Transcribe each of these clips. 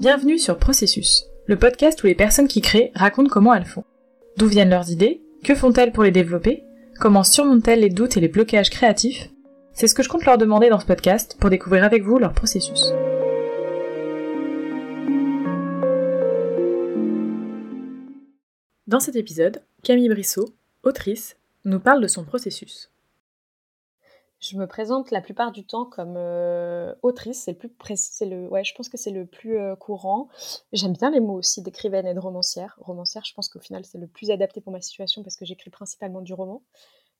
Bienvenue sur Processus, le podcast où les personnes qui créent racontent comment elles font. D'où viennent leurs idées Que font-elles pour les développer Comment surmontent-elles les doutes et les blocages créatifs? C'est ce que je compte leur demander dans ce podcast pour découvrir avec vous leur processus. Dans cet épisode, Camille Brissot, autrice, nous parle de son processus. Je me présente la plupart du temps comme euh, autrice, c'est le plus c'est le ouais, je pense que c'est le plus euh, courant. J'aime bien les mots aussi d'écrivaine et de romancière. Romancière, je pense qu'au final c'est le plus adapté pour ma situation parce que j'écris principalement du roman.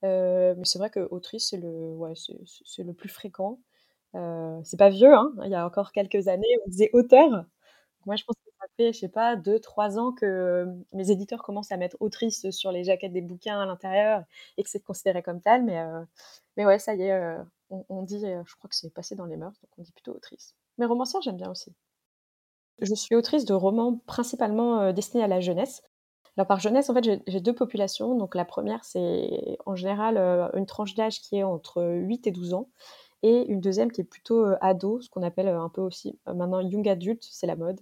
Euh, mais c'est vrai que autrice c'est le ouais, le plus fréquent. c'est pas vieux, hein. Il y a encore quelques années, on disait auteur. Moi, je pense que fait, je sais pas, deux, trois ans que mes éditeurs commencent à mettre autrice sur les jaquettes des bouquins à l'intérieur et que c'est considéré comme tel. Mais mais ouais, ça y est, euh, on, dit, euh, je crois que c'est passé dans les mœurs, donc on dit plutôt autrice. Mais romancière, j'aime bien aussi. Je suis autrice de romans principalement euh, destinés à la jeunesse. Alors par jeunesse, en fait, j'ai deux populations. Donc la première, c'est en général une tranche d'âge qui est entre 8 et 12 ans. Et une deuxième qui est plutôt ado, ce qu'on appelle un peu aussi maintenant young adult, c'est la mode,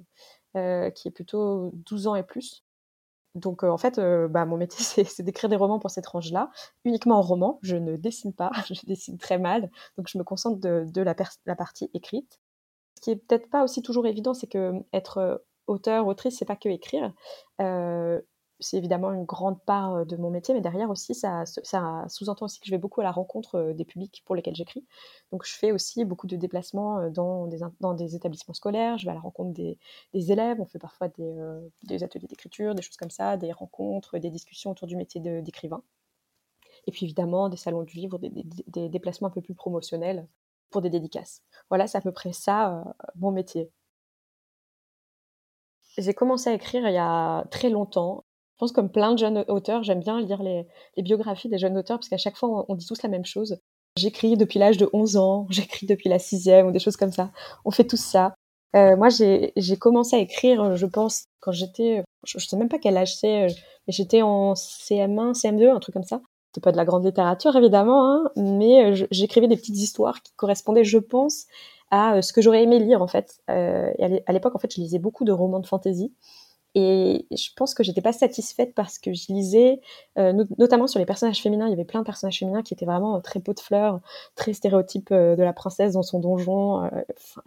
qui est plutôt 12 ans et plus. Donc en fait, bah, mon métier, c'est d'écrire des romans pour cette tranche-là, uniquement en roman. Je ne dessine pas, je dessine très mal, donc je me concentre de, la, la, partie écrite. Ce qui est peut-être pas aussi toujours évident, c'est que être auteur, autrice, c'est pas que écrire c'est évidemment une grande part de mon métier, mais derrière aussi, ça, ça sous-entend aussi que je vais beaucoup à la rencontre des publics pour lesquels j'écris. Donc, je fais aussi beaucoup de déplacements dans des, dans des établissements scolaires. Je vais à la rencontre des, élèves. On fait parfois des, ateliers d'écriture, des choses comme ça, des rencontres, des discussions autour du métier d'écrivain. Et puis, évidemment, des salons du livre, des, déplacements un peu plus promotionnels pour des dédicaces. Voilà, c'est à peu près ça, mon métier. J'ai commencé à écrire il y a très longtemps pense comme plein de jeunes auteurs, j'aime bien lire les, biographies des jeunes auteurs parce qu'à chaque fois, on, dit tous la même chose. J'écris depuis l'âge de 11 ans, j'écris depuis la sixième ou des choses comme ça. On fait tous ça. Euh, moi, j'ai commencé à écrire, je pense, quand j'étais, je, ne sais même pas quel âge c'est, euh, mais j'étais en CM1, CM2, un truc comme ça. C'était pas de la grande littérature, évidemment, hein, mais euh, j'écrivais des petites histoires qui correspondaient, je pense, à ce que j'aurais aimé lire, en fait. à l'époque, en fait, je lisais beaucoup de romans de fantasy. Et je pense que j'étais pas satisfaite parce que je lisais, euh, notamment sur les personnages féminins, il y avait plein de personnages féminins qui étaient vraiment euh, très peau de fleurs, très stéréotypes euh, de la princesse dans son donjon,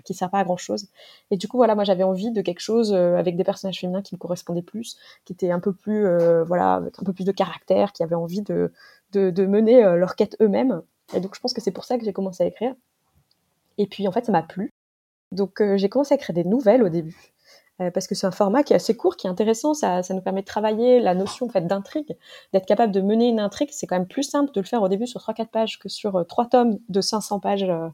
qui sert pas à grand chose. Et du coup, voilà, moi j'avais envie de quelque chose avec des personnages féminins qui me correspondaient plus, qui étaient un peu plus, voilà, un peu plus de caractère, qui avaient envie de, de, de mener leur quête eux-mêmes. Et donc je pense que c'est pour ça que j'ai commencé à écrire. Et puis en fait, ça m'a plu. Donc j'ai commencé à écrire des nouvelles au début. Euh, parce que c'est un format qui est assez court, qui est intéressant. Ça, ça nous permet de travailler la notion en fait d'intrigue, d'être capable de mener une intrigue. C'est quand même plus simple de le faire au début sur 3-4 pages que sur 3 euh, tomes de 500 pages euh,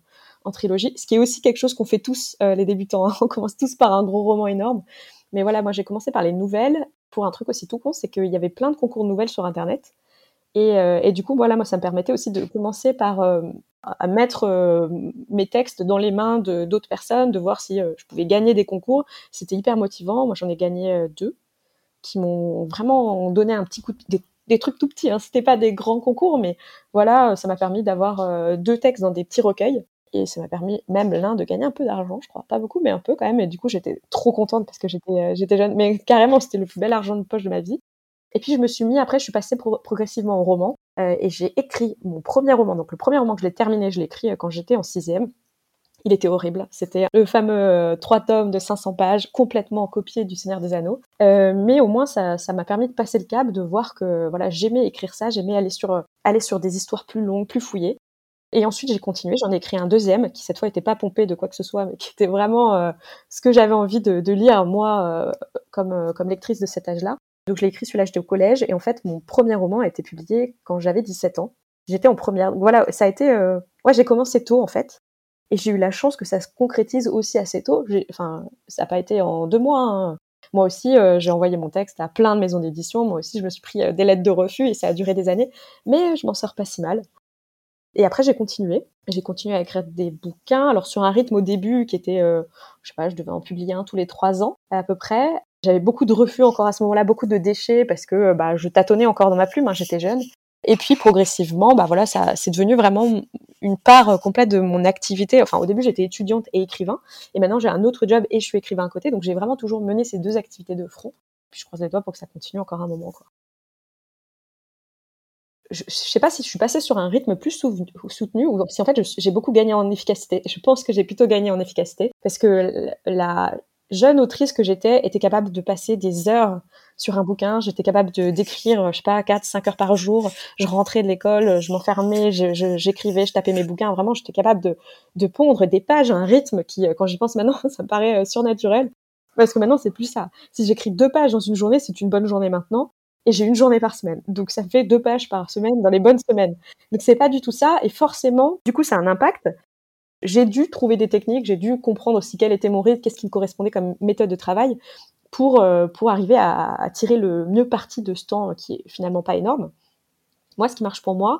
en trilogie. Ce qui est aussi quelque chose qu'on fait tous les débutants. Hein. On commence tous par un gros roman énorme. Mais voilà, moi j'ai commencé par les nouvelles pour un truc aussi tout con, c'est qu'il y avait plein de concours de nouvelles sur Internet. Et, et, du coup, voilà, moi, ça me permettait aussi de commencer par à mettre euh, mes textes dans les mains d'autres personnes, de voir si euh, je pouvais gagner des concours. C'était hyper motivant. Moi, j'en ai gagné euh, deux qui m'ont vraiment donné un petit coup de, des, trucs tout petits. Hein. C'était pas des grands concours, mais voilà, ça m'a permis d'avoir deux textes dans des petits recueils. Et ça m'a permis même l'un de gagner un peu d'argent, je crois. Pas beaucoup, mais un peu quand même. Et du coup, j'étais trop contente parce que j'étais jeune. Mais carrément, c'était le plus bel argent de poche de ma vie. Et puis je me suis mis, après je suis passée progressivement au roman euh, et j'ai écrit mon premier roman. Donc le premier roman que je l'ai terminé, je l'ai écrit euh, quand j'étais en sixième. Il était horrible. C'était le fameux euh, trois tomes de 500 pages, complètement copié du Seigneur des Anneaux. Euh, mais au moins, ça, ça m'a permis de passer le cap, de voir que voilà, j'aimais écrire ça, j'aimais aller sur aller sur des histoires plus longues, plus fouillées. Et ensuite, j'ai continué. J'en ai écrit un deuxième qui cette fois n'était pas pompé de quoi que ce soit, mais qui était vraiment ce que j'avais envie de, de lire moi comme comme lectrice de cet âge-là. Donc je l'ai écrit celui-là, j'étais au collège. Et en fait, mon premier roman a été publié quand j'avais 17 ans. J'étais en première. Voilà, ça a été... Euh... Ouais, j'ai commencé tôt, en fait. Et j'ai eu la chance que ça se concrétise aussi assez tôt. Enfin, ça n'a pas été en deux mois. Hein. Moi aussi, euh, j'ai envoyé mon texte à plein de maisons d'édition. Moi aussi, je me suis pris euh, des lettres de refus et ça a duré des années. Mais je m'en sors pas si mal. Et après, j'ai continué. J'ai continué à écrire des bouquins. Alors, sur un rythme au début qui était, euh, je sais pas, je devais en publier un tous les trois ans à peu près. J'avais beaucoup de refus encore à ce moment-là, beaucoup de déchets parce que bah, je tâtonnais encore dans ma plume, hein, j'étais jeune. Et puis progressivement, bah voilà, ça c'est devenu vraiment une part complète de mon activité. Enfin, au début, j'étais étudiante et écrivain, et maintenant j'ai un autre job et je suis écrivain à côté. Donc j'ai vraiment toujours mené ces deux activités de front. Puis je croise les doigts pour que ça continue encore un moment, je, je sais pas si je suis passée sur un rythme plus soutenu ou si en fait j'ai beaucoup gagné en efficacité. Je pense que j'ai plutôt gagné en efficacité parce que la jeune autrice que j'étais était capable de passer des heures sur un bouquin. J'étais capable de d'écrire, je sais pas, 4, 5 heures par jour. Je rentrais de l'école, je m'enfermais, j'écrivais, je, tapais mes bouquins. Vraiment, j'étais capable de, de pondre des pages à un rythme qui, quand j'y pense maintenant, ça me paraît euh, surnaturel. Parce que maintenant, c'est plus ça. Si j'écris deux pages dans une journée, c'est une bonne journée maintenant et j'ai une journée par semaine. Donc ça fait deux pages par semaine dans les bonnes semaines. Donc c'est pas du tout ça et forcément, du coup, ça a un impact. J'ai dû trouver des techniques, j'ai dû comprendre aussi quel était mon rythme, qu'est-ce qui me correspondait comme méthode de travail pour euh, pour arriver à, à, tirer le mieux parti de ce temps qui est finalement pas énorme. Moi, ce qui marche pour moi,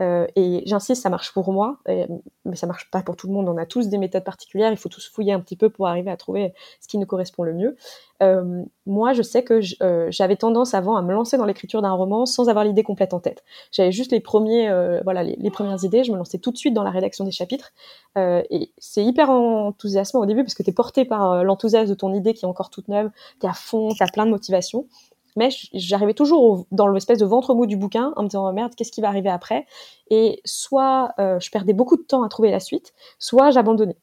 euh, et j'insiste, ça marche pour moi, mais ça marche pas pour tout le monde. On a tous des méthodes particulières, il faut tous fouiller un petit peu pour arriver à trouver ce qui nous correspond le mieux. Euh, moi, je sais que euh, j'avais tendance avant à me lancer dans l'écriture d'un roman sans avoir l'idée complète en tête. J'avais juste les premiers, voilà, les, premières idées. Je me lançais tout de suite dans la rédaction des chapitres, et c'est hyper enthousiasmant au début parce que tu es porté par l'enthousiasme de ton idée qui est encore toute neuve, t'es à fond, t'as plein de motivation mais j'arrivais toujours dans l'espèce de ventre mou du bouquin en me disant oh merde qu'est-ce qui va arriver après? Et soit euh, je perdais beaucoup de temps à trouver la suite soit j'abandonnais.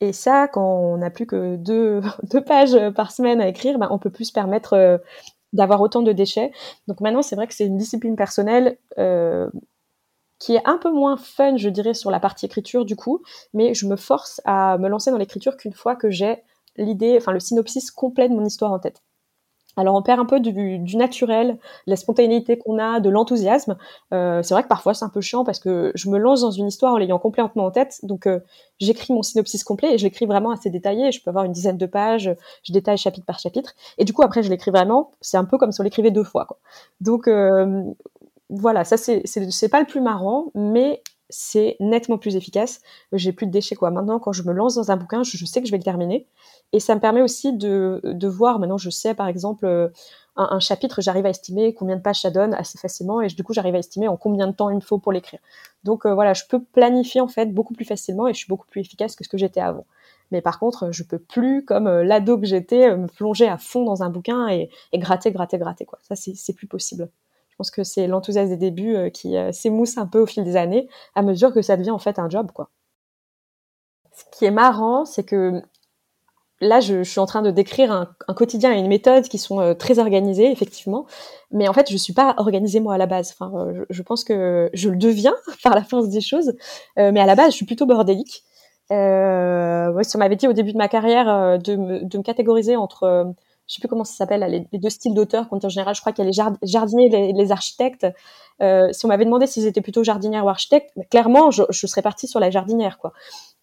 Et ça quand on n'a plus que deux, pages par semaine à écrire ben, on peut plus se permettre euh, d'avoir autant de déchets. Donc maintenant c'est vrai que c'est une discipline personnelle euh, qui est un peu moins fun je dirais sur la partie écriture du coup. Mais je me force à me lancer dans l'écriture qu'une fois que j'ai l'idée enfin le synopsis complet de mon histoire en tête alors on perd un peu du, du naturel, la spontanéité qu'on a, de l'enthousiasme. Euh, c'est vrai que parfois c'est un peu chiant parce que je me lance dans une histoire en l'ayant complètement en tête, donc euh, j'écris mon synopsis complet et je l'écris vraiment assez détaillé. Je peux avoir une dizaine de pages, je détaille chapitre par chapitre, et du coup après je l'écris vraiment. C'est un peu comme si on l'écrivait deux fois. Quoi. Donc euh, voilà, ça c'est c'est pas le plus marrant, mais c'est nettement plus efficace. J'ai plus de déchets quoi. Maintenant quand je me lance dans un bouquin, je sais que je vais le terminer et ça me permet aussi de, de voir, maintenant je sais par exemple, euh, un, chapitre, j'arrive à estimer combien de pages ça donne assez facilement, et du coup j'arrive à estimer en combien de temps il me faut pour l'écrire. Donc euh, voilà, je peux planifier en fait beaucoup plus facilement et je suis beaucoup plus efficace que ce que j'étais avant. Mais par contre, je peux plus, comme euh, l'ado que j'étais, me plonger à fond dans un bouquin et, et gratter, gratter, gratter. Quoi. Ça, c'est plus possible. Je pense que c'est l'enthousiasme des débuts qui s'émousse un peu au fil des années, à mesure que ça devient en fait un job. quoi. Ce qui est marrant, c'est que là, je, suis en train de décrire un, quotidien et une méthode qui sont euh, très organisées, effectivement. Mais en fait, je suis pas organisée moi à la base. Enfin, euh, je, pense que je le deviens par la force des choses. Euh, mais à la base, je suis plutôt bordélique. Si on m'avait dit au début de ma carrière de me, catégoriser entre, je sais plus comment ça s'appelle, les, deux styles d'auteurs, quand en général, je crois qu'il y a les jardiniers et les, architectes. si on m'avait demandé s'ils étaient plutôt jardinières ou architectes, clairement, je, je serais partie sur la jardinière, quoi.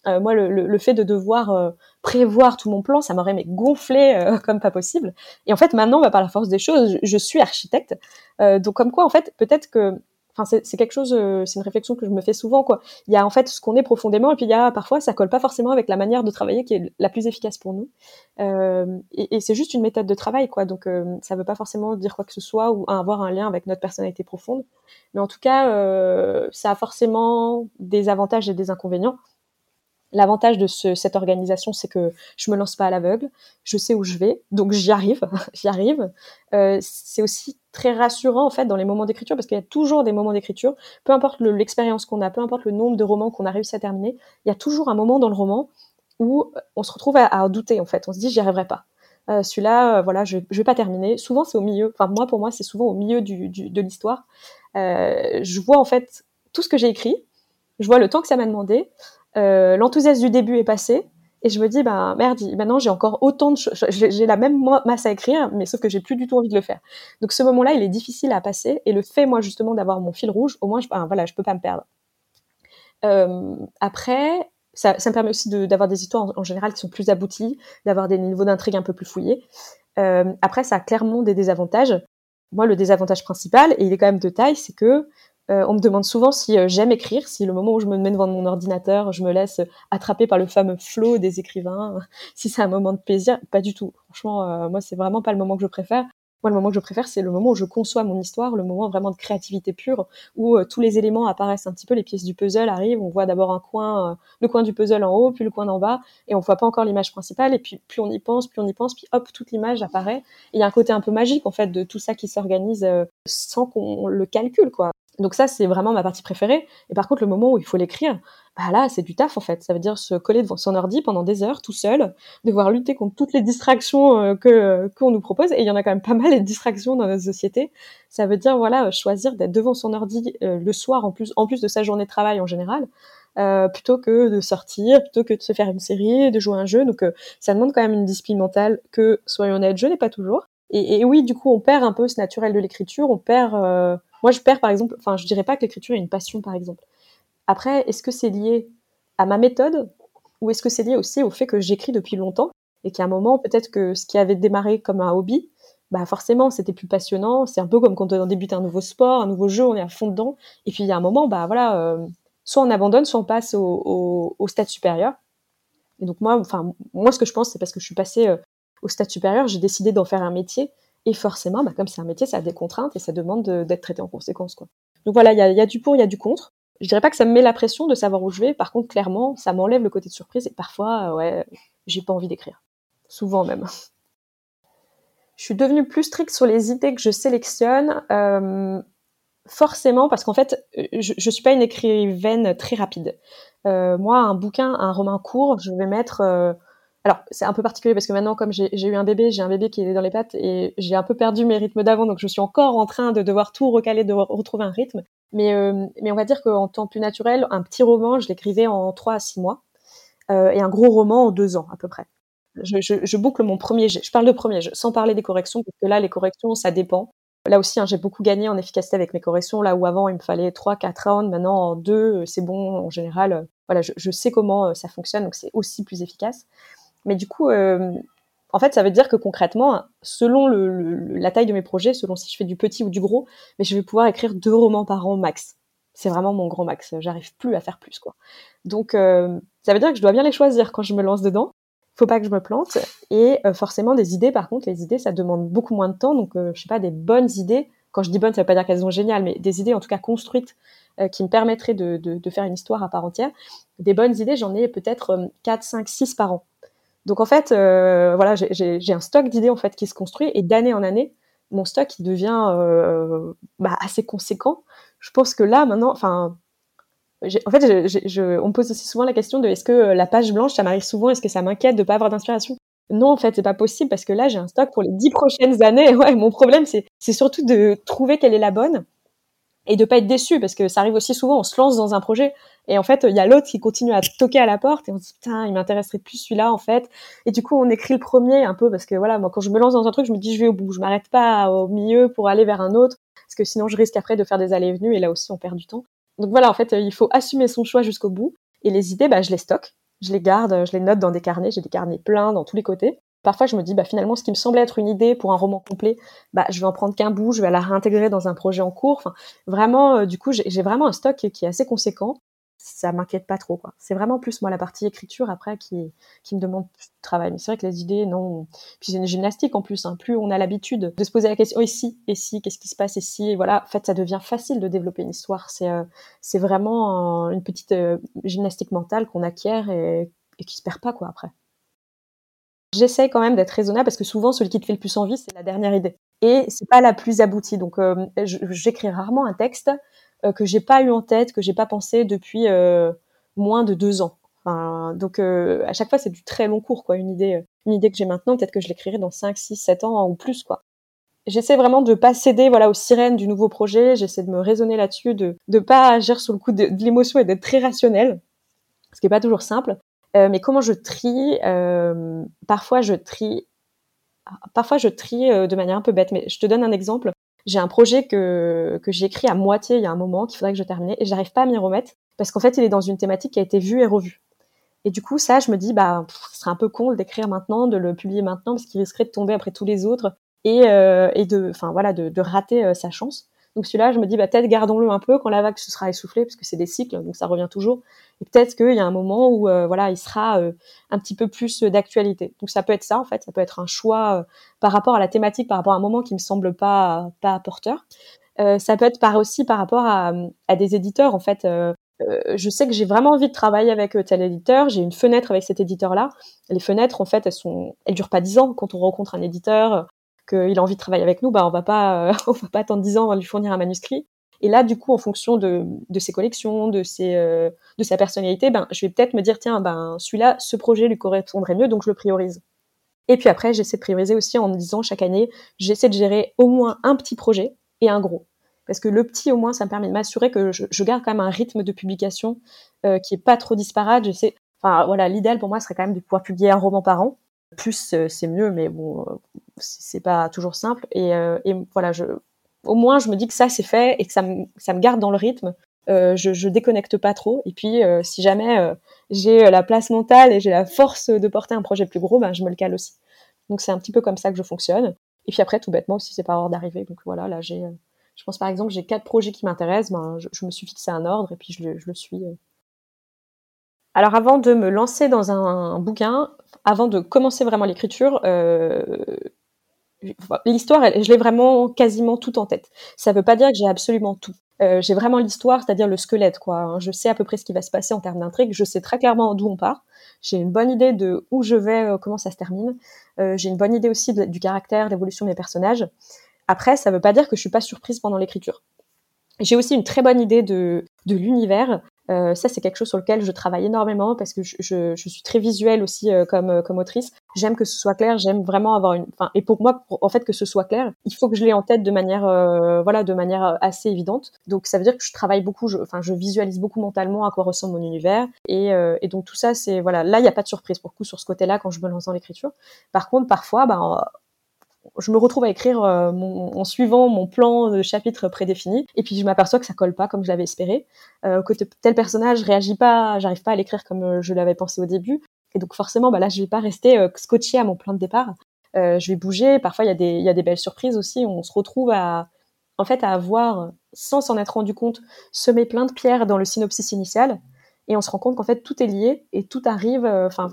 Euh, moi, le, le, fait de devoir euh, prévoir tout mon plan, ça m'aurait mais gonflé euh, comme pas possible. Et en fait, maintenant, bah, par la force des choses, je, suis architecte. donc, comme quoi, en fait, peut-être que, enfin, c'est quelque chose, c'est une réflexion que je me fais souvent, quoi. Il y a en fait ce qu'on est profondément, et puis il y a parfois, ça colle pas forcément avec la manière de travailler qui est la plus efficace pour nous. et, et c'est juste une méthode de travail, quoi. Donc, ça veut pas forcément dire quoi que ce soit ou avoir un lien avec notre personnalité profonde. Mais en tout cas, ça a forcément des avantages et des inconvénients. L'avantage de ce, cette organisation, c'est que je me lance pas à l'aveugle, je sais où je vais, donc j'y arrive, j'y arrive. Euh, c'est aussi très rassurant en fait dans les moments d'écriture parce qu'il y a toujours des moments d'écriture, peu importe l'expérience qu'on a, peu importe le nombre de romans qu'on a réussi à terminer, il y a toujours un moment dans le roman où on se retrouve à, douter en fait, on se dit j'y arriverai pas. Euh, Celui-là, euh, voilà, je, je vais pas terminer. Souvent c'est au milieu, enfin moi pour moi c'est souvent au milieu du, du, de l'histoire. Euh, je vois en fait tout ce que j'ai écrit, je vois le temps que ça m'a demandé, euh, l'enthousiasme du début est passé et je me dis bah merde maintenant j'ai encore autant de choses j'ai la même masse à écrire mais sauf que j'ai plus du tout envie de le faire. Donc ce moment là il est difficile à passer et le fait moi justement d'avoir mon fil rouge au moins je, ben, voilà je peux pas me perdre. Euh, après ça, ça, me permet aussi d'avoir des histoires en, général qui sont plus abouties d'avoir des niveaux d'intrigue un peu plus fouillés. Euh, après ça a clairement des désavantages. Moi le désavantage principal et il est quand même de taille c'est que euh, on me demande souvent si euh, j'aime écrire, si le moment où je me mets devant mon ordinateur, je me laisse attraper par le fameux flow des écrivains, si c'est un moment de plaisir. Pas du tout. Franchement, euh, moi, c'est vraiment pas le moment que je préfère. Moi, le moment que je préfère, c'est le moment où je conçois mon histoire, le moment vraiment de créativité pure, où tous les éléments apparaissent un petit peu, les pièces du puzzle arrivent, on voit d'abord un coin, le coin du puzzle en haut, puis le coin d'en bas, et on voit pas encore l'image principale, et puis plus on y pense, plus on y pense, puis hop, toute l'image apparaît. Il y a un côté un peu magique, en fait, de tout ça qui s'organise sans qu'on le calcule, quoi. Donc ça, c'est vraiment ma partie préférée. Et par contre, le moment où il faut l'écrire, bah là, c'est du taf en fait. Ça veut dire se coller devant son ordi pendant des heures tout seul, devoir lutter contre toutes les distractions euh, que qu'on nous propose. Et il y en a quand même pas mal de distractions dans notre société. Ça veut dire voilà choisir d'être devant son ordi euh, le soir en plus en plus de sa journée de travail en général. Euh, plutôt que de sortir, plutôt que de se faire une série, de jouer un jeu. Donc ça demande quand même une discipline mentale que, soyons honnêtes, je n'ai pas toujours. Et, et, oui, du coup, on perd un peu ce naturel de l'écriture. On perd. Moi, je perds par exemple. Enfin, je dirais pas que l'écriture est une passion, par exemple. Après, est-ce que c'est lié à ma méthode ou est-ce que c'est lié aussi au fait que j'écris depuis longtemps et qu'à un moment, peut-être que ce qui avait démarré comme un hobby, bah forcément, c'était plus passionnant. C'est un peu comme quand on débute un nouveau sport, un nouveau jeu, on est à fond dedans. Et puis il y a un moment, bah voilà, euh, soit on abandonne, soit on passe au, stade supérieur. Et donc moi, enfin moi, ce que je pense, c'est parce que je suis passée euh, au stade supérieur, j'ai décidé d'en faire un métier. Et forcément, bah, comme c'est un métier, ça a des contraintes et ça demande d'être traité en conséquence. Quoi. Donc voilà, il y a, du pour, il y a du contre je dirais pas que ça me met la pression de savoir où je vais. Par contre, clairement, ça m'enlève le côté de surprise et parfois, euh, ouais, j'ai pas envie d'écrire. Souvent même. Je suis devenue plus stricte sur les idées que je sélectionne. Euh, forcément, parce qu'en fait, je, je suis pas une écrivaine très rapide. Euh, moi, un bouquin, un roman court, je vais mettre. Alors, c'est un peu particulier parce que maintenant, comme j'ai eu un bébé, j'ai un bébé qui est dans les pattes et j'ai un peu perdu mes rythmes d'avant, donc je suis encore en train de devoir tout recaler, de retrouver un rythme. Mais, euh, mais on va dire qu'en temps plus naturel, un petit roman, je l'écrivais en 3 à 6 mois, euh, et un gros roman en 2 ans à peu près. Je, boucle mon premier jet. Je parle de premier sans parler des corrections, parce que là, les corrections, ça dépend. Là aussi, hein, j'ai beaucoup gagné en efficacité avec mes corrections. Là où avant, il me fallait 3, 4 rounds, maintenant en 2, euh, c'est bon en général. Voilà, je, je, sais comment ça fonctionne, donc c'est aussi plus efficace. Mais du coup, euh, en fait, ça veut dire que concrètement, selon la taille de mes projets, selon si je fais du petit ou du gros, mais je vais pouvoir écrire deux romans par an max. C'est vraiment mon grand max. J'arrive plus à faire plus, quoi. Donc, euh, ça veut dire que je dois bien les choisir quand je me lance dedans. Faut pas que je me plante. Et euh, forcément, des idées, par contre, les idées, ça demande beaucoup moins de temps. Donc, euh, je sais pas, des bonnes idées. Quand je dis bonnes, ça veut pas dire qu'elles sont géniales, mais des idées, en tout cas construites, qui me permettraient de, faire une histoire à part entière. Des bonnes idées, j'en ai peut-être 4, 5, 6 par an. Donc en fait, euh, voilà, j'ai un stock d'idées en fait qui se construit et d'année en année, mon stock il devient euh, bah, assez conséquent. Je pense que là maintenant, enfin, en fait, je, on me pose aussi souvent la question de est-ce que la page blanche, ça m'arrive souvent, est-ce que ça m'inquiète de pas avoir d'inspiration? Non, en fait, c'est pas possible parce que là, j'ai un stock pour les dix prochaines années. Ouais, mon problème, c'est surtout de trouver quelle est la bonne et de pas être déçu parce que ça arrive aussi souvent on se lance dans un projet et en fait il y a l'autre qui continue à toquer à la porte et on se dit putain il m'intéresserait plus celui-là en fait. Et du coup on écrit le premier un peu parce que voilà moi quand je me lance dans un truc je me dis je vais au bout je m'arrête pas au milieu pour aller vers un autre parce que sinon je risque après de faire des allées et venues et là aussi on perd du temps. Donc voilà en fait il faut assumer son choix jusqu'au bout et les idées bah je les stocke je les garde je les note dans des carnets j'ai des carnets pleins dans tous les côtés Parfois, je me dis, bah, finalement, ce qui me semblait être une idée pour un roman complet, bah, je vais en prendre qu'un bout, je vais la réintégrer dans un projet en cours. Enfin, vraiment, euh, du coup, j'ai vraiment un stock qui, est assez conséquent. Ça m'inquiète pas trop, quoi. C'est vraiment plus, moi, la partie écriture, après, qui, qui me demande plus de travail. Mais c'est vrai que les idées, non. Puis c'est une gymnastique, en plus. Hein. Plus on a l'habitude de se poser la question, oh, ici, et si, qu'est-ce qui se passe ici? Et voilà. En fait, ça devient facile de développer une histoire. C'est euh, vraiment une petite euh, gymnastique mentale qu'on acquiert et, et qui se perd pas, quoi, après. J'essaye quand même d'être raisonnable parce que souvent, celui qui te fait le plus envie, c'est la dernière idée. Et c'est pas la plus aboutie. Donc, euh, j'écris rarement un texte euh, que j'ai pas eu en tête, que j'ai pas pensé depuis euh, moins de deux ans. Donc, euh, à chaque fois, c'est du très long cours, quoi. Une idée, une idée que j'ai maintenant, peut-être que je l'écrirai dans 5, 6, 7 ans ou plus, quoi. J'essaie vraiment de pas céder, voilà, aux sirènes du nouveau projet. J'essaie de me raisonner là-dessus, de de pas agir sous le coup de, de l'émotion et d'être très rationnel, ce qui est pas toujours simple. Euh, mais comment je trie euh, Parfois, je trie. Parfois, je trie euh, de manière un peu bête. Mais je te donne un exemple. J'ai un projet que que j'ai écrit à moitié il y a un moment qu'il faudrait que je termine et j'arrive pas à m'y remettre parce qu'en fait, il est dans une thématique qui a été vue et revue. Et du coup, ça, je me dis, bah, ce serait un peu con d'écrire maintenant, de le publier maintenant, parce qu'il risquerait de tomber après tous les autres et, et de, enfin voilà, de, de rater sa chance. Donc celui-là, je me dis, bah, peut-être gardons-le un peu quand la vague se sera essoufflée, parce que c'est des cycles, donc ça revient toujours. Et peut-être qu'il y a un moment où, euh, voilà, il sera euh, un petit peu plus d'actualité. Donc ça peut être ça, en fait, ça peut être un choix euh, par rapport à la thématique, par rapport à un moment qui me semble pas pas porteur. ça peut être par aussi par rapport à, à des éditeurs, en fait. je sais que j'ai vraiment envie de travailler avec tel éditeur. J'ai une fenêtre avec cet éditeur-là. Les fenêtres, en fait, elles sont, elles durent pas dix ans. Quand on rencontre un éditeur, qu'il a envie de travailler avec nous, bah on va pas, euh, on va pas attendre 10 ans avant lui fournir un manuscrit. Et là, du coup, en fonction de, ses collections, de ses, euh, de sa personnalité, ben, je vais peut-être me dire tiens, ben celui-là, ce projet lui correspondrait mieux, donc je le priorise. Et puis après, j'essaie de prioriser aussi en me disant chaque année, j'essaie de gérer au moins un petit projet et un gros. Parce que le petit, au moins, ça me permet de m'assurer que je, garde quand même un rythme de publication euh, qui est pas trop disparate. J'essaie, enfin voilà, l'idéal pour moi serait quand même de pouvoir publier un roman par an. Plus c'est mieux, mais bon, c'est pas toujours simple. Et, euh, et, voilà, je, au moins je me dis que ça c'est fait et que ça me, ça me garde dans le rythme. Euh, je, je déconnecte pas trop. Et puis, euh, si jamais j'ai la place mentale et j'ai la force de porter un projet plus gros, ben, je me le cale aussi. Donc, c'est un petit peu comme ça que je fonctionne. Et puis après, tout bêtement aussi, c'est pas hors d'arriver. Donc voilà, là, j'ai, je pense par exemple, j'ai quatre projets qui m'intéressent. Ben, je, me suis fixé un ordre et puis je, je le suis. Alors, avant de me lancer dans un, un bouquin, avant de commencer vraiment l'écriture, l'histoire, je l'ai vraiment quasiment tout en tête. Ça ne veut pas dire que j'ai absolument tout. Euh, j'ai vraiment l'histoire, c'est-à-dire le squelette, quoi. Hein. Je sais à peu près ce qui va se passer en termes d'intrigue. Je sais très clairement d'où on part. J'ai une bonne idée de où je vais, euh, comment ça se termine. Euh, j'ai une bonne idée aussi du caractère, l'évolution de mes personnages. Après, ça ne veut pas dire que je suis pas surprise pendant l'écriture. J'ai aussi une très bonne idée de, de l'univers. Euh, ça, c'est quelque chose sur lequel je travaille énormément parce que je, suis très visuelle aussi euh, comme, euh, comme autrice. J'aime que ce soit clair, j'aime vraiment avoir une. Enfin, et pour moi, pour, en fait, que ce soit clair, il faut que je l'ai en tête de manière, voilà, de manière assez évidente. Donc, ça veut dire que je travaille beaucoup, je, enfin, je visualise beaucoup mentalement à quoi ressemble mon univers. Et, donc tout ça, c'est voilà. Là, il n'y a pas de surprise pour coup sur ce côté-là quand je me lance dans l'écriture. Par contre, parfois, ben, je me retrouve à écrire euh, en suivant mon plan de chapitre prédéfini, et puis je m'aperçois que ça colle pas comme je l'avais espéré, euh, que tel personnage réagit pas, j'arrive pas à l'écrire comme euh, je l'avais pensé au début, et donc forcément, bah là, je vais pas rester scotché à mon plan de départ. Je vais bouger. Parfois, il y a des, belles surprises aussi. On se retrouve à, en fait, à avoir, sans s'en être rendu compte, semé plein de pierres dans le synopsis initial, et on se rend compte qu'en fait tout est lié et tout arrive, enfin,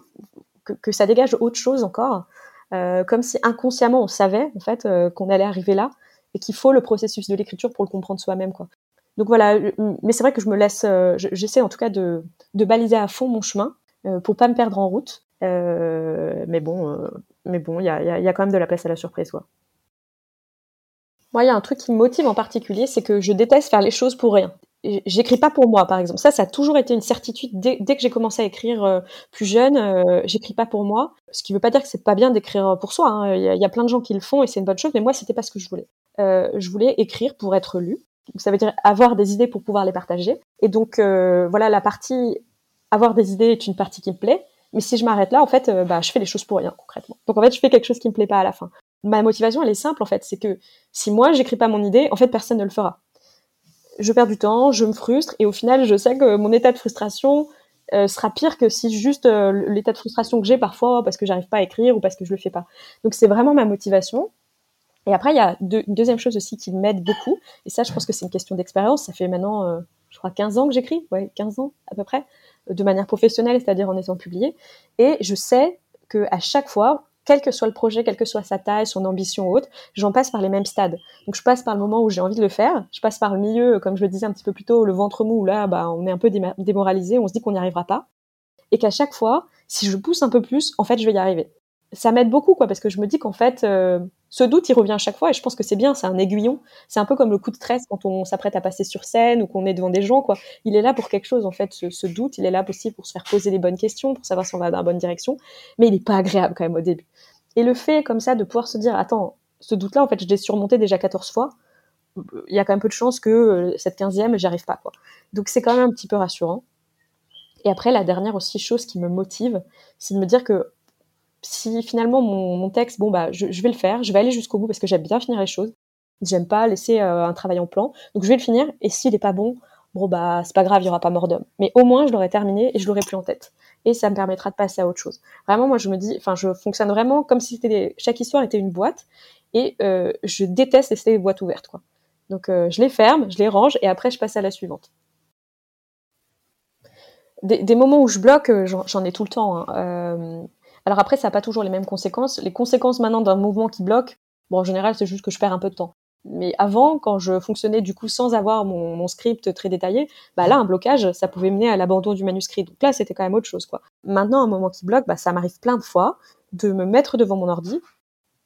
que ça dégage autre chose encore. Euh, comme si inconsciemment on savait en fait euh, qu'on allait arriver là et qu'il faut le processus de l'écriture pour le comprendre soi-même quoi. Donc voilà, euh, mais c'est vrai que je me laisse, j'essaie en tout cas de, baliser à fond mon chemin pour pas me perdre en route. mais bon, mais bon, il y a, quand même de la place à la surprise quoi. Moi, il y a un truc qui me motive en particulier, c'est que je déteste faire les choses pour rien j'écris pas pour moi, par exemple. Ça, ça a toujours été une certitude dès, que j'ai commencé à écrire euh, plus jeune. Euh, j'écris pas pour moi, ce qui veut pas dire que c'est pas bien d'écrire pour soi. Hein. Il y, a, plein de gens qui le font et c'est une bonne chose, mais moi, c'était pas ce que je voulais. Euh, je voulais écrire pour être lu. Ça veut dire avoir des idées pour pouvoir les partager. Et donc, voilà, la partie avoir des idées est une partie qui me plaît. Mais si je m'arrête là, en fait, bah, je fais les choses pour rien concrètement. Donc, en fait, je fais quelque chose qui me plaît pas à la fin. Ma motivation, elle est simple en fait, c'est que si moi j'écris pas mon idée, en fait, personne ne le fera je perds du temps, je me frustre, et au final, je sais que mon état de frustration euh, sera pire que si juste euh, l'état de frustration que j'ai parfois parce que j'arrive pas à écrire ou parce que je le fais pas. Donc c'est vraiment ma motivation. Et après, il y a une deuxième chose aussi qui m'aide beaucoup, et ça, je pense que c'est une question d'expérience. Ça fait maintenant, euh, je crois, 15 ans que j'écris, ouais, 15 ans à peu près, de manière professionnelle, c'est-à-dire en étant publié. Et je sais que à chaque fois, quel que soit le projet, quelle que soit sa taille, son ambition ou autre, j'en passe par les mêmes stades. Donc je passe par le moment où j'ai envie de le faire, je passe par le milieu, comme je le disais un petit peu plus tôt, le ventre mou, où là, bah, on est un peu démoralisé, on se dit qu'on n'y arrivera pas. Et qu'à chaque fois, si je pousse un peu plus, en fait, je vais y arriver ça m'aide beaucoup, quoi, parce que je me dis qu'en fait, euh, ce doute, il revient à chaque fois, et je pense que c'est bien, c'est un aiguillon. C'est un peu comme le coup de stress quand on s'apprête à passer sur scène ou qu'on est devant des gens, quoi. Il est là pour quelque chose, en fait, ce, ce, doute, il est là aussi pour se faire poser les bonnes questions, pour savoir si on va dans la bonne direction, mais il n'est pas agréable quand même au début. Et le fait comme ça de pouvoir se dire, attends, ce doute-là, en fait, je l'ai surmonté déjà 14 fois, il y a quand même peu de chances que euh, cette quinzième, j'y arrive pas, quoi. Donc c'est quand même un petit peu rassurant. Et après, la dernière aussi chose qui me motive, c'est de me dire que si finalement mon, texte, bon bah, je, vais le faire, je vais aller jusqu'au bout parce que j'aime bien finir les choses. J'aime pas laisser euh, un travail en plan, donc je vais le finir. Et s'il est pas bon, bon bah c'est pas grave, il y aura pas mort d'homme. Mais au moins je l'aurai terminé et je l'aurai plus en tête. Et ça me permettra de passer à autre chose. Vraiment, moi je me dis, enfin je fonctionne vraiment comme si chaque histoire était une boîte et euh, je déteste laisser les boîtes ouvertes. Donc je les ferme, je les range et après je passe à la suivante. Des, moments où je bloque, j'en ai tout le temps. Hein. alors après, ça n'a pas toujours les mêmes conséquences. Les conséquences maintenant d'un mouvement qui bloque, bon, en général, c'est juste que je perds un peu de temps. Mais avant, quand je fonctionnais du coup sans avoir mon, script très détaillé, bah là, un blocage, ça pouvait mener à l'abandon du manuscrit. Donc là, c'était quand même autre chose, quoi. Maintenant, un moment qui bloque, bah, ça m'arrive plein de fois de me mettre devant mon ordi,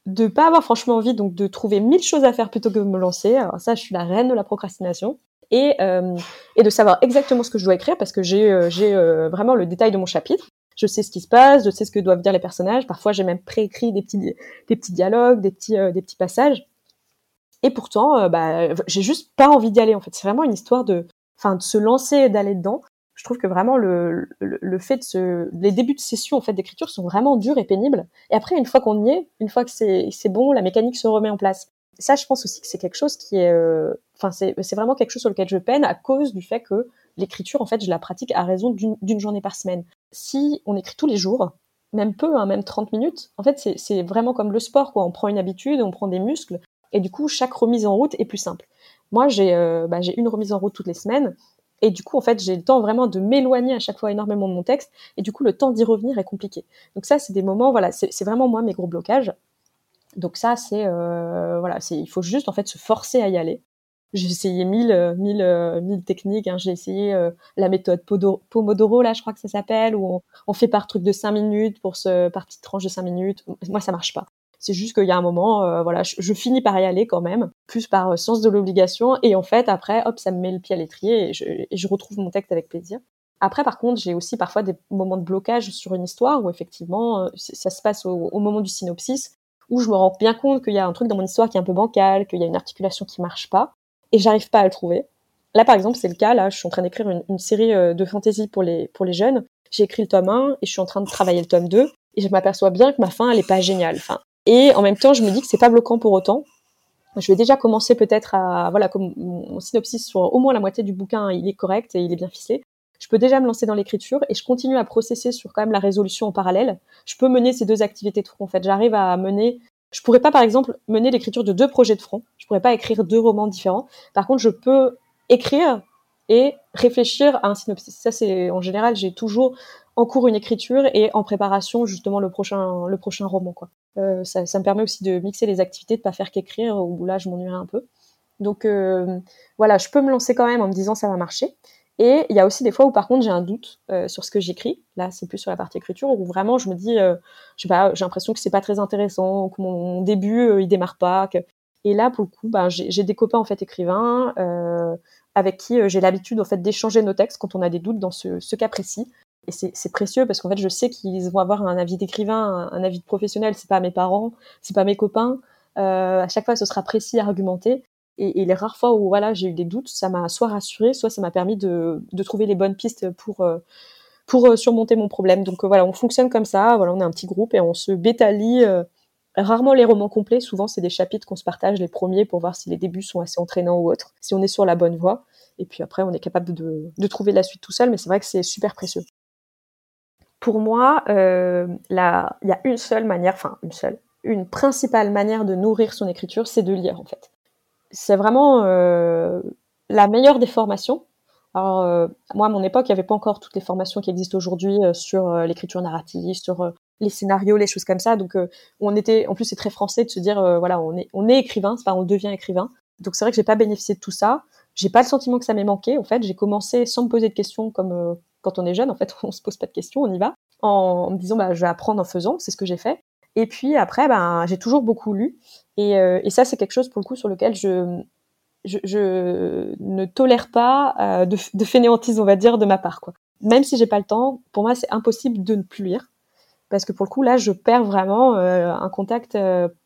de pas avoir franchement envie, donc de trouver mille choses à faire plutôt que de me lancer. Alors ça, je suis la reine de la procrastination. Et, euh, et de savoir exactement ce que je dois écrire parce que j'ai euh, euh, vraiment le détail de mon chapitre. Je sais ce qui se passe, je sais ce que doivent dire les personnages. Parfois, j'ai même préécrit des petits des petits dialogues, des petits des petits passages. Et pourtant, euh, bah, j'ai juste pas envie d'y aller. En fait, c'est vraiment une histoire de, enfin, de se lancer et d'aller dedans. Je trouve que vraiment le, le, fait de se, les débuts de session en fait d'écriture sont vraiment durs et pénibles. Et après, une fois qu'on y est, une fois que c'est bon, la mécanique se remet en place. ça, je pense aussi que c'est quelque chose qui est, euh, enfin, c'est c'est vraiment quelque chose sur lequel je peine à cause du fait que l'écriture, en fait, je la pratique à raison d'une journée par semaine. Si on écrit tous les jours, même peu, hein, même 30 minutes, en fait, c'est vraiment comme le sport, quoi. On prend une habitude, on prend des muscles, et du coup, chaque remise en route est plus simple. Moi, j'ai euh, bah, une remise en route toutes les semaines. Et du coup, en fait, j'ai le temps vraiment de m'éloigner à chaque fois énormément de mon texte. Et du coup, le temps d'y revenir est compliqué. Donc ça, c'est des moments, voilà, c'est vraiment moi mes gros blocages. Donc ça, c'est euh, voilà, il faut juste en fait se forcer à y aller. J'ai essayé mille, mille, mille techniques. Hein. J'ai essayé euh, la méthode Pomodoro, là, je crois que ça s'appelle, où on, on, fait par truc de 5 minutes pour ce par petite tranche de 5 minutes. Moi, ça marche pas. C'est juste qu'il y a un moment, euh, voilà, je, finis par y aller quand même, plus par euh, sens de l'obligation. Et en fait, après, hop, ça me met le pied à l'étrier et je, et je retrouve mon texte avec plaisir. Après, par contre, j'ai aussi parfois des moments de blocage sur une histoire où effectivement, euh, ça se passe au, moment du synopsis, où je me rends bien compte qu'il y a un truc dans mon histoire qui est un peu bancal, qu'il y a une articulation qui marche pas, et j'arrive pas à le trouver. Là, par exemple, c'est le cas. Là, je suis en train d'écrire une, une, série de fantasy pour les pour les jeunes. J'ai écrit le tome 1 et je suis en train de travailler le tome 2 et je m'aperçois bien que ma fin, elle est pas géniale. Enfin, et en même temps, je me dis que c'est pas bloquant pour autant. Je vais déjà commencer peut-être à, voilà, comme mon synopsis sur au moins la moitié du bouquin, il est correct et il est bien ficelé. Je peux déjà me lancer dans l'écriture et je continue à processer sur quand même la résolution en parallèle. Je peux mener ces deux activités de front. En fait, j'arrive à mener. Je pourrais pas, par exemple, mener l'écriture de deux projets de front. Je pourrais pas écrire deux romans différents. Par contre, je peux écrire et réfléchir à un synopsis. Ça, c'est en général, j'ai toujours en cours une écriture et en préparation justement le prochain le prochain roman quoi. Euh, ça, me permet aussi de mixer les activités, de pas faire qu'écrire où là je m'ennuierais un peu. Donc euh, voilà, je peux me lancer quand même en me disant ça va marcher. Et il y a aussi des fois où par contre j'ai un doute euh, sur ce que j'écris. Là, c'est plus sur la partie écriture où vraiment je me dis, je sais pas, j'ai l'impression que c'est pas très intéressant, que mon début il démarre pas. Et là, pour le coup, ben, j'ai des copains en fait écrivains avec qui j'ai l'habitude en fait d'échanger nos textes quand on a des doutes dans ce, ce cas précis. Et c'est précieux parce qu'en fait, je sais qu'ils vont avoir un avis d'écrivain, un, avis de professionnel. C'est pas mes parents, c'est pas mes copains. Euh, à chaque fois, ce sera précis, argumenté. Et, et les rares fois où voilà, j'ai eu des doutes, ça m'a soit rassuré, soit ça m'a permis de, de, trouver les bonnes pistes pour euh, pour euh, surmonter mon problème. Donc euh, voilà, on fonctionne comme ça. Voilà, on est un petit groupe et on se bétalie. Rarement les romans complets. Souvent, c'est des chapitres qu'on se partage les premiers pour voir si les débuts sont assez entraînants ou autres, si on est sur la bonne voie. Et puis après, on est capable de, trouver la suite tout seul. Mais c'est vrai que c'est super précieux pour moi, euh, il y a une seule manière, enfin une seule, une principale manière de nourrir son écriture, c'est de lire en fait. C'est vraiment euh, la meilleure des formations. Alors euh, moi, à mon époque, il n'y avait pas encore toutes les formations qui existent aujourd'hui sur l'écriture narrative, sur les scénarios, les choses comme ça. Donc on était, en plus, c'est très français de se dire, voilà, on est, on est écrivain, c'est on devient écrivain. Donc c'est vrai que j'ai pas bénéficié de tout ça. J'ai pas le sentiment que ça m'ait manqué. En fait, j'ai commencé sans me poser de questions, comme quand on est jeune, en fait, on se pose pas de questions, on y va, en, me disant, bah, je vais apprendre en faisant, c'est ce que j'ai fait. Et puis après, ben, j'ai toujours beaucoup lu. Et, euh, ça, c'est quelque chose, pour le coup, sur lequel je, ne tolère pas euh, de, de, fainéantise, on va dire, de ma part. Quoi. Même si j'ai pas le temps, pour moi, c'est impossible de ne plus lire. Parce que pour le coup, là, je perds vraiment euh, un contact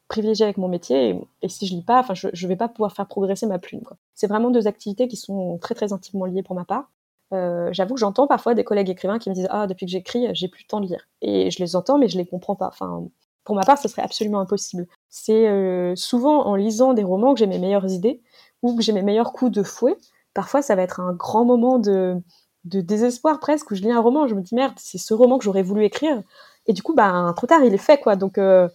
privilégié avec mon métier. Et, si je lis pas, enfin, je, je vais pas pouvoir faire progresser ma plume. C'est vraiment deux activités qui sont très, très intimement liées pour ma part. Euh, j'avoue que j'entends parfois des collègues écrivains qui me disent ah depuis que j'écris j'ai plus le temps de lire et je les entends mais je les comprends pas enfin pour ma part ce serait absolument impossible c'est euh, souvent en lisant des romans que j'ai mes meilleures idées ou que j'ai mes meilleurs coups de fouet parfois ça va être un grand moment de, de désespoir presque où je lis un roman je me dis merde c'est ce roman que j'aurais voulu écrire et du coup bah trop tard il est fait quoi donc euh,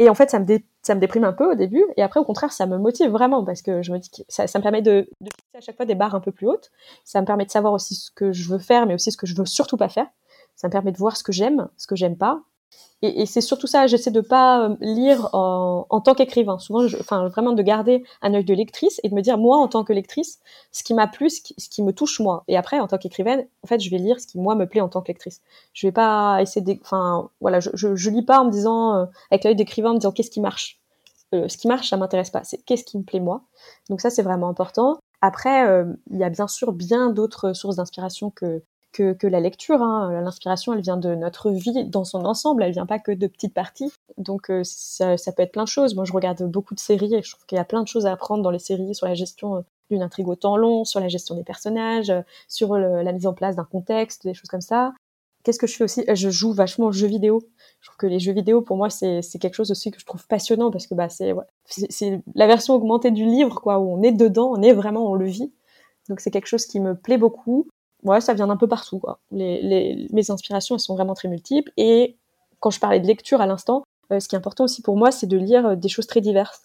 Et en fait, ça me, ça me déprime un peu au début. Et après, au contraire, ça me motive vraiment parce que je me dis que ça, ça me permet de, de fixer à chaque fois des barres un peu plus hautes. Ça me permet de savoir aussi ce que je veux faire, mais aussi ce que je veux surtout pas faire. Ça me permet de voir ce que j'aime, ce que j'aime pas, et, c'est surtout ça, j'essaie de pas euh, lire en, en tant qu'écrivain. Souvent, je, enfin, vraiment de garder un œil de lectrice et de me dire, moi, en tant que lectrice, ce qui m'a plu, ce qui, me touche moi. Et après, en tant qu'écrivaine, en fait, je vais lire ce qui, moi, me plaît en tant que lectrice. Je vais pas essayer de, enfin, voilà, je, lis pas en me disant, euh, avec l'œil d'écrivain, en me disant, qu'est-ce qui marche? Euh, ce qui marche, ça m'intéresse pas. C'est qu'est-ce qui me plaît moi? Donc ça, c'est vraiment important. Après, il y a bien sûr bien d'autres sources d'inspiration que que, la lecture. Hein. L'inspiration, elle vient de notre vie dans son ensemble, elle vient pas que de petites parties. Donc euh, ça, peut être plein de choses. Moi, je regarde beaucoup de séries et je trouve qu'il y a plein de choses à apprendre dans les séries sur la gestion euh, d'une intrigue au temps long, sur la gestion des personnages, euh, sur la mise en place d'un contexte, des choses comme ça. Qu'est-ce que je fais aussi? Je joue vachement aux jeux vidéo. Je trouve que les jeux vidéo, pour moi, c'est quelque chose aussi que je trouve passionnant parce que bah, c'est la version augmentée du livre, quoi, où on est dedans, on est vraiment, on le vit. Donc c'est quelque chose qui me plaît beaucoup ouais, ça vient d'un peu partout. Les, mes inspirations, elles sont vraiment très multiples. Et quand je parlais de lecture à l'instant, euh, ce qui est important aussi pour moi, c'est de lire euh, des choses très diverses.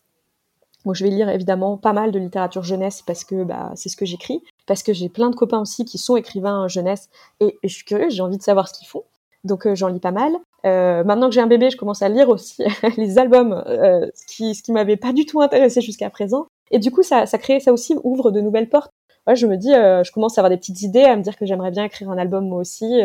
Moi, je vais lire évidemment pas mal de littérature jeunesse parce que bah, c'est ce que j'écris, parce que j'ai plein de copains aussi qui sont écrivains jeunesse et, je suis curieuse, j'ai envie de savoir ce qu'ils font. Donc euh, j'en lis pas mal. Maintenant que j'ai un bébé, je commence à lire aussi les albums, ce qui, ce m'avait pas du tout intéressé jusqu'à présent. Et du coup, ça crée, ça aussi ouvre de nouvelles portes je me dis, euh, je commence à avoir des petites idées, à me dire que j'aimerais bien écrire un album moi aussi.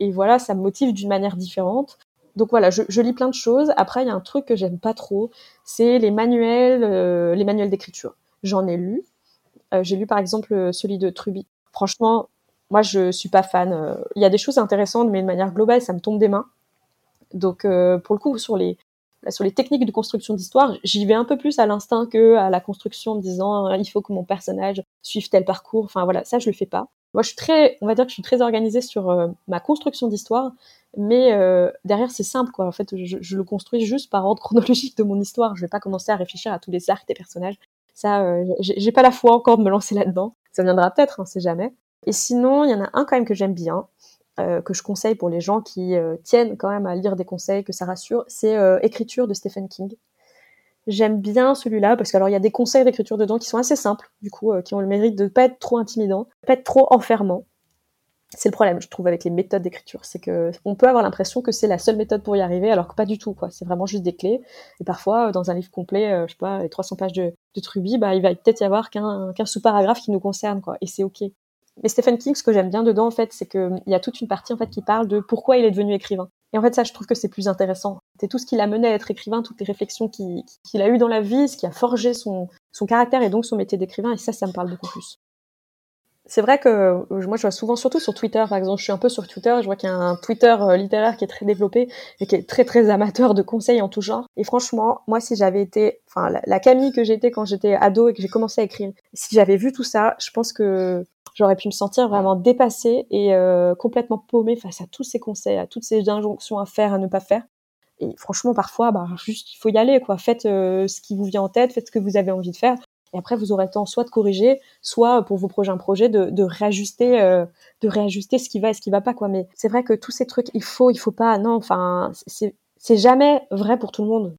Et voilà, ça me motive d'une manière différente. Donc voilà, je, lis plein de choses. Après, il y a un truc que j'aime pas trop, c'est les manuels, euh, les manuels d'écriture. J'en ai lu. Euh, j'ai lu par exemple celui de Truby. Franchement, moi je suis pas fan. Il y a des choses intéressantes, mais de manière globale, ça me tombe des mains. Donc pour le coup, sur les sur les techniques de construction d'histoire, j'y vais un peu plus à l'instinct que à la construction en disant hein, il faut que mon personnage suive tel parcours. Enfin voilà, ça je le fais pas. Moi je suis très, on va dire que je suis très organisée sur euh, ma construction d'histoire, mais euh, derrière c'est simple quoi. En fait, je, le construis juste par ordre chronologique de mon histoire. Je vais pas commencer à réfléchir à tous les arcs des personnages. Ça, euh, j'ai pas la foi encore de me lancer là-dedans. Ça viendra peut-être, on sait jamais. Et sinon, il y en a un quand même que j'aime bien, euh, que je conseille pour les gens qui euh, tiennent quand même à lire des conseils, que ça rassure, c'est euh, Écriture de Stephen King. J'aime bien celui-là parce qu'il y a des conseils d'écriture dedans qui sont assez simples, du coup, qui ont le mérite de pas être trop intimidants, pas être trop enfermants. C'est le problème, je trouve, avec les méthodes d'écriture, c'est que on peut avoir l'impression que c'est la seule méthode pour y arriver, alors que pas du tout, quoi. C'est vraiment juste des clés. Et parfois, dans un livre complet, je sais pas, les 300 pages de, de Truby, bah, il va peut-être y avoir qu'un qu sous-paragraphe qui nous concerne, quoi. Et c'est ok. Mais Stephen King, ce que j'aime bien dedans, en fait, c'est qu'il y a toute une partie en fait qui parle de pourquoi il est devenu écrivain. Et en fait, ça, je trouve que c'est plus intéressant. C'est tout ce qui l'a mené à être écrivain, toutes les réflexions qu'il a eues dans la vie, ce qui a forgé son, caractère et donc son métier d'écrivain. Et ça, ça me parle beaucoup plus. C'est vrai que euh, moi, je vois souvent, surtout sur Twitter, par exemple, je suis un peu sur Twitter, je vois qu'il y a un Twitter euh, littéraire qui est très développé et qui est très très amateur de conseils en tout genre. Et franchement, moi, si j'avais été, enfin, la, la Camille que j'étais quand j'étais ado et que j'ai commencé à écrire, si j'avais vu tout ça, je pense que j'aurais pu me sentir vraiment dépassée et euh, complètement paumée face à tous ces conseils, à toutes ces injonctions à faire, à ne pas faire. Et franchement, parfois, bah, juste, il faut y aller, quoi. Faites euh, ce qui vous vient en tête, faites ce que vous avez envie de faire. Et après, vous aurez le temps soit de corriger, soit pour vos prochains projets de, réajuster, euh, de réajuster ce qui va et ce qui va pas, quoi. Mais c'est vrai que tous ces trucs, il faut, il faut pas. Non, enfin, c'est jamais vrai pour tout le monde.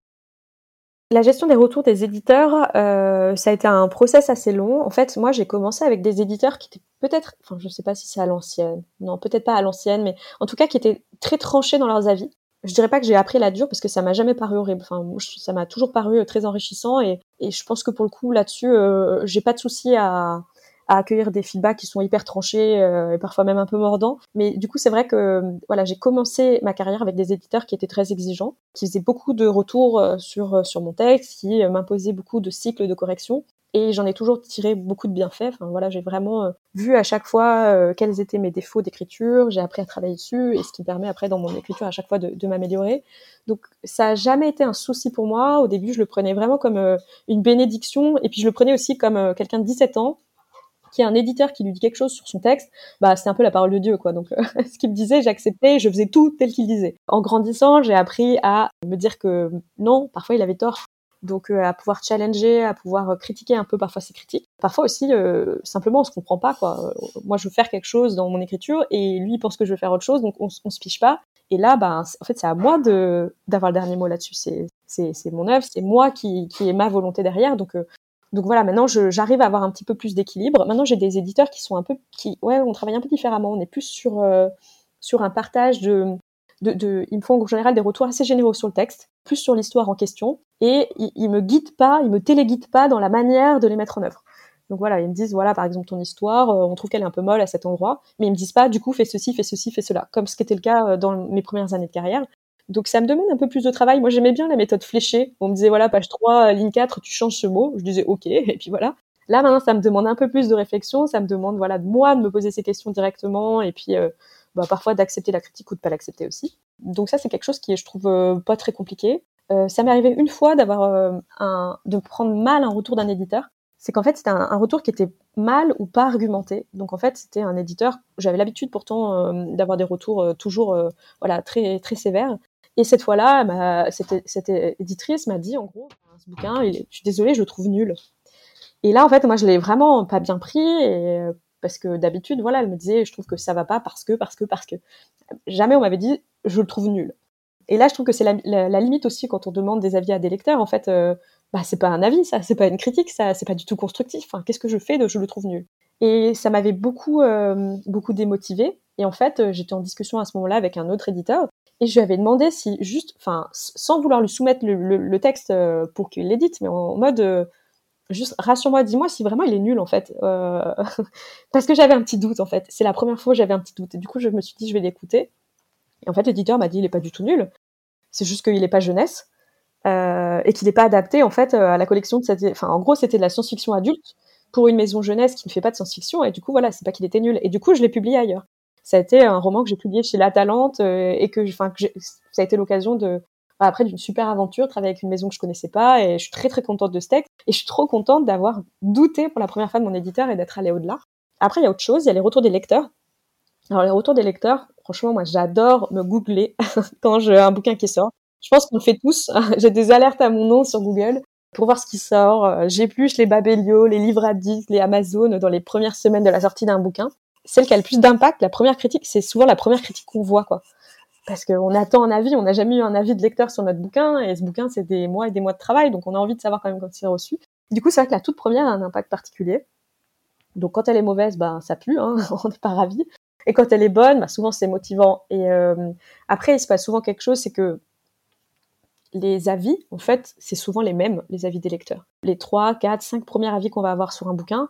La gestion des retours des éditeurs, euh, ça a été un process assez long. En fait, moi, j'ai commencé avec des éditeurs qui étaient peut-être, enfin, je sais pas si c'est à l'ancienne, non, peut-être pas à l'ancienne, mais en tout cas qui étaient très tranchés dans leurs avis. Je dirais pas que j'ai appris la dure parce que ça m'a jamais paru horrible. Enfin, ça m'a toujours paru très enrichissant et, et, je pense que pour le coup là-dessus, euh, j'ai pas de souci à, à accueillir des feedbacks qui sont hyper tranchés euh, et parfois même un peu mordants. Mais du coup, c'est vrai que voilà, j'ai commencé ma carrière avec des éditeurs qui étaient très exigeants, qui faisaient beaucoup de retours euh, sur euh, sur mon texte, qui m'imposaient beaucoup de cycles de correction. Et j'en ai toujours tiré beaucoup de bienfaits. Enfin voilà, j'ai vraiment vu à chaque fois quels étaient mes défauts d'écriture. J'ai appris à travailler dessus et ce qui permet après dans mon écriture à chaque fois de, de m'améliorer. Donc ça a jamais été un souci pour moi. Au début, je le prenais vraiment comme une bénédiction et puis je le prenais aussi comme quelqu'un de 17 ans qui est un éditeur qui lui dit quelque chose sur son texte, bah c'est un peu la parole de Dieu quoi. Donc euh, ce qu'il me disait, j'acceptais, je faisais tout tel qu'il disait. En grandissant, j'ai appris à me dire que non, parfois il avait tort. Donc euh, à pouvoir challenger, à pouvoir euh, critiquer un peu parfois ses critiques. Parfois aussi simplement on se comprend pas quoi. Moi je veux faire quelque chose dans mon écriture et lui pense que je veux faire autre chose donc on, on se fiche pas Et là, ben, en fait, c'est à moi de d'avoir le dernier mot là-dessus. C'est c'est mon œuvre, c'est moi qui qui est ma volonté derrière. Donc donc voilà, maintenant j'arrive à avoir un petit peu plus d'équilibre. Maintenant, j'ai des éditeurs qui sont un peu qui ouais, on travaille un peu différemment. On est plus sur euh, sur un partage de de, de, ils me font en général des retours assez généraux sur le texte, plus sur l'histoire en question, et ils, ils me guident pas, ils me téléguident pas dans la manière de les mettre en œuvre. Donc voilà, ils me disent voilà par exemple ton histoire, euh, on trouve qu'elle est un peu molle à cet endroit, mais ils me disent pas du coup fais ceci, fais ceci, fais cela, comme ce qui était le cas euh, dans mes premières années de carrière. Donc ça me demande un peu plus de travail. Moi j'aimais bien la méthode fléchée. On me disait voilà page 3, ligne 4, tu changes ce mot. Je disais ok et puis voilà. Là maintenant ça me demande un peu plus de réflexion, ça me demande voilà de moi de me poser ces questions directement et puis euh, bah, parfois d'accepter la critique ou de pas l'accepter aussi. Donc ça c'est quelque chose qui je trouve pas très compliqué. ça m'est arrivé une fois d'avoir un de prendre mal un retour d'un éditeur c'est qu'en fait c'était un, retour qui était mal ou pas argumenté. Donc en fait c'était un éditeur. J'avais l'habitude pourtant euh, d'avoir des retours euh, toujours euh, voilà très très sévères. Et cette fois-là, cette, éditrice m'a dit en gros ce bouquin, je suis désolée, je le trouve nul. Et là en fait moi je l'ai vraiment pas bien pris et parce que d'habitude voilà elle me disait je trouve que ça va pas parce que parce que parce que jamais on m'avait dit je le trouve nul. Et là je trouve que c'est la, limite aussi quand on demande des avis à des lecteurs en fait bah c'est pas un avis, ça, c'est pas une critique, ça, c'est pas du tout constructif. Enfin, qu'est-ce que je fais de je le trouve nul? Et ça m'avait beaucoup, euh, beaucoup démotivé. Et en fait, euh, j'étais en discussion à ce moment-là avec un autre éditeur et je lui avais demandé si juste, enfin, sans vouloir lui soumettre le, texte euh, pour qu'il l'édite, mais en, mode juste rassure-moi, dis-moi si vraiment il est nul en fait, parce que j'avais un petit doute en fait. C'est la première fois où j'avais un petit doute et du coup je me suis dit je vais l'écouter. Et en fait l'éditeur m'a dit il est pas du tout nul, c'est juste qu'il est pas jeunesse. Euh, et qu'il n'est pas adapté en fait euh, à la collection de cette. Enfin, en gros, c'était de la science-fiction adulte pour une maison jeunesse qui ne fait pas de science-fiction, et du coup, voilà, c'est pas qu'il était nul. Et du coup, je l'ai publié ailleurs. Ça a été un roman que j'ai publié chez La Talente euh, et que, enfin, ça a été l'occasion de après d'une super aventure, travailler avec une maison que je connaissais pas, et je suis très très contente de ce texte, et je suis trop contente d'avoir douté pour la première fois de mon éditeur et d'être allée au-delà. Après, il y a autre chose, il y a les retours des lecteurs. Alors les retours des lecteurs, franchement, moi j'adore me googler quand j'ai un bouquin qui sort. Je pense qu'on le fait tous. J'ai des alertes à mon nom sur Google pour voir ce qui sort. Euh, j'épluche les Babelio, les livres les Amazon dans les premières semaines de la sortie d'un bouquin. Celle qui a le plus d'impact, la première critique, c'est souvent la première critique qu'on voit, quoi. Parce qu'on attend un avis, on n'a jamais eu un avis de lecteur sur notre bouquin, et ce bouquin, c'est des mois et des mois de travail, donc on a envie de savoir quand même quand c'est reçu. Du coup, c'est vrai que la toute première a un impact particulier. Donc quand elle est mauvaise, ben ça pue, hein, on n'est pas ravi. Et quand elle est bonne, ben, souvent c'est motivant. Et euh, après, il se passe souvent quelque chose, c'est que les avis, en fait, c'est souvent les mêmes, les avis des lecteurs. Les 3, 4, 5 premiers avis qu'on va avoir sur un bouquin,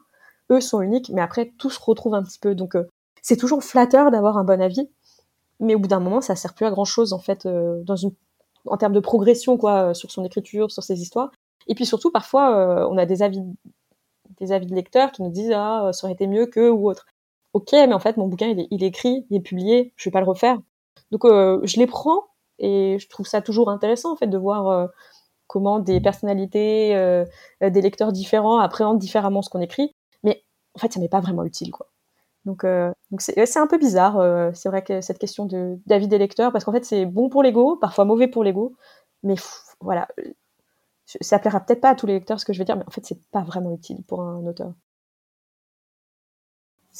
eux sont uniques, mais après, tout se retrouve un petit peu. Donc, euh, c'est toujours flatteur d'avoir un bon avis, mais au bout d'un moment, ça sert plus à grand chose, en fait, euh, dans une... en termes de progression, quoi, euh, sur son écriture, sur ses histoires. Et puis surtout, parfois, on a des avis, des avis de lecteurs qui nous disent, ah, ça aurait été mieux que, ou autre. Ok, mais en fait, mon bouquin, il est, il est écrit, il est publié, je vais pas le refaire. Donc, je les prends, et je trouve ça toujours intéressant en fait de voir comment des personnalités, des lecteurs différents appréhendent différemment ce qu'on écrit. En fait, ça m'est pas vraiment utile quoi. Donc, donc c'est un peu bizarre. c'est vrai que cette question de d'avis des lecteurs, parce qu'en fait c'est bon pour l'ego, parfois mauvais pour l'ego, mais voilà, ça plaira peut-être pas à tous les lecteurs ce que je vais dire, mais en fait c'est pas vraiment utile pour un auteur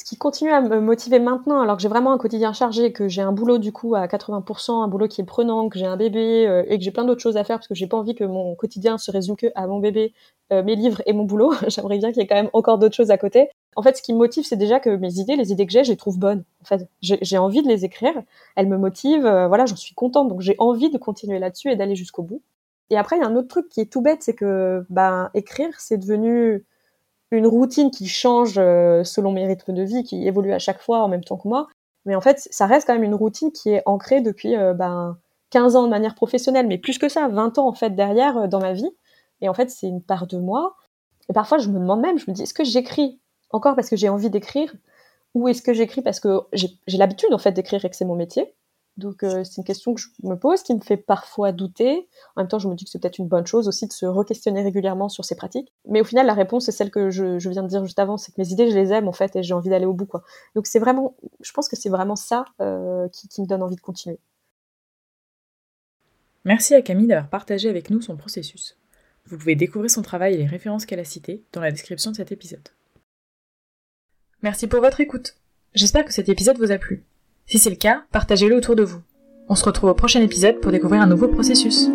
ce qui continue à me motiver maintenant, alors que j'ai vraiment un quotidien chargé, que j'ai un boulot du coup à 80%, un boulot qui est prenant, que j'ai un bébé euh, et que j'ai plein d'autres choses à faire parce que j'ai pas envie que mon quotidien se résume que à mon bébé, euh, mes livres et mon boulot. J'aimerais bien qu'il y ait quand même encore d'autres choses à côté. En fait, ce qui me motive, c'est déjà que mes idées, les idées que j'ai, je les trouve bonnes. En fait, j'ai envie de les écrire, elles me motivent, euh, voilà, j'en suis contente, donc j'ai envie de continuer là-dessus et d'aller jusqu'au bout. Et après, il y a un autre truc qui est tout bête, c'est que ben écrire, c'est devenu une routine qui change euh, selon mes rythmes de vie, qui évolue à chaque fois en même temps que moi. Mais en fait, ça reste quand même une routine qui est ancrée depuis euh, ben, 15 ans de manière professionnelle, mais plus que ça, 20 ans en fait derrière euh, dans ma vie. Et en fait, c'est une part de moi. Et parfois, je me demande même, je me dis, est-ce que j'écris encore parce que j'ai envie d'écrire? Ou est-ce que j'écris parce que j'ai l'habitude en fait d'écrire et que c'est mon métier? Donc euh, c'est une question que je me pose, qui me fait parfois douter. En même temps, je me dis que c'est peut-être une bonne chose aussi de se re-questionner régulièrement sur ses pratiques. Mais au final, la réponse c'est celle que je, viens de dire juste avant, c'est que mes idées, je les aime en fait et j'ai envie d'aller au bout. Quoi. Donc c'est vraiment, je pense que c'est vraiment ça euh, qui me donne envie de continuer. Merci à Camille d'avoir partagé avec nous son processus. Vous pouvez découvrir son travail et les références qu'elle a citées dans la description de cet épisode. Merci pour votre écoute. J'espère que cet épisode vous a plu. Si c'est le cas, partagez-le autour de vous. On se retrouve au prochain épisode pour découvrir un nouveau processus.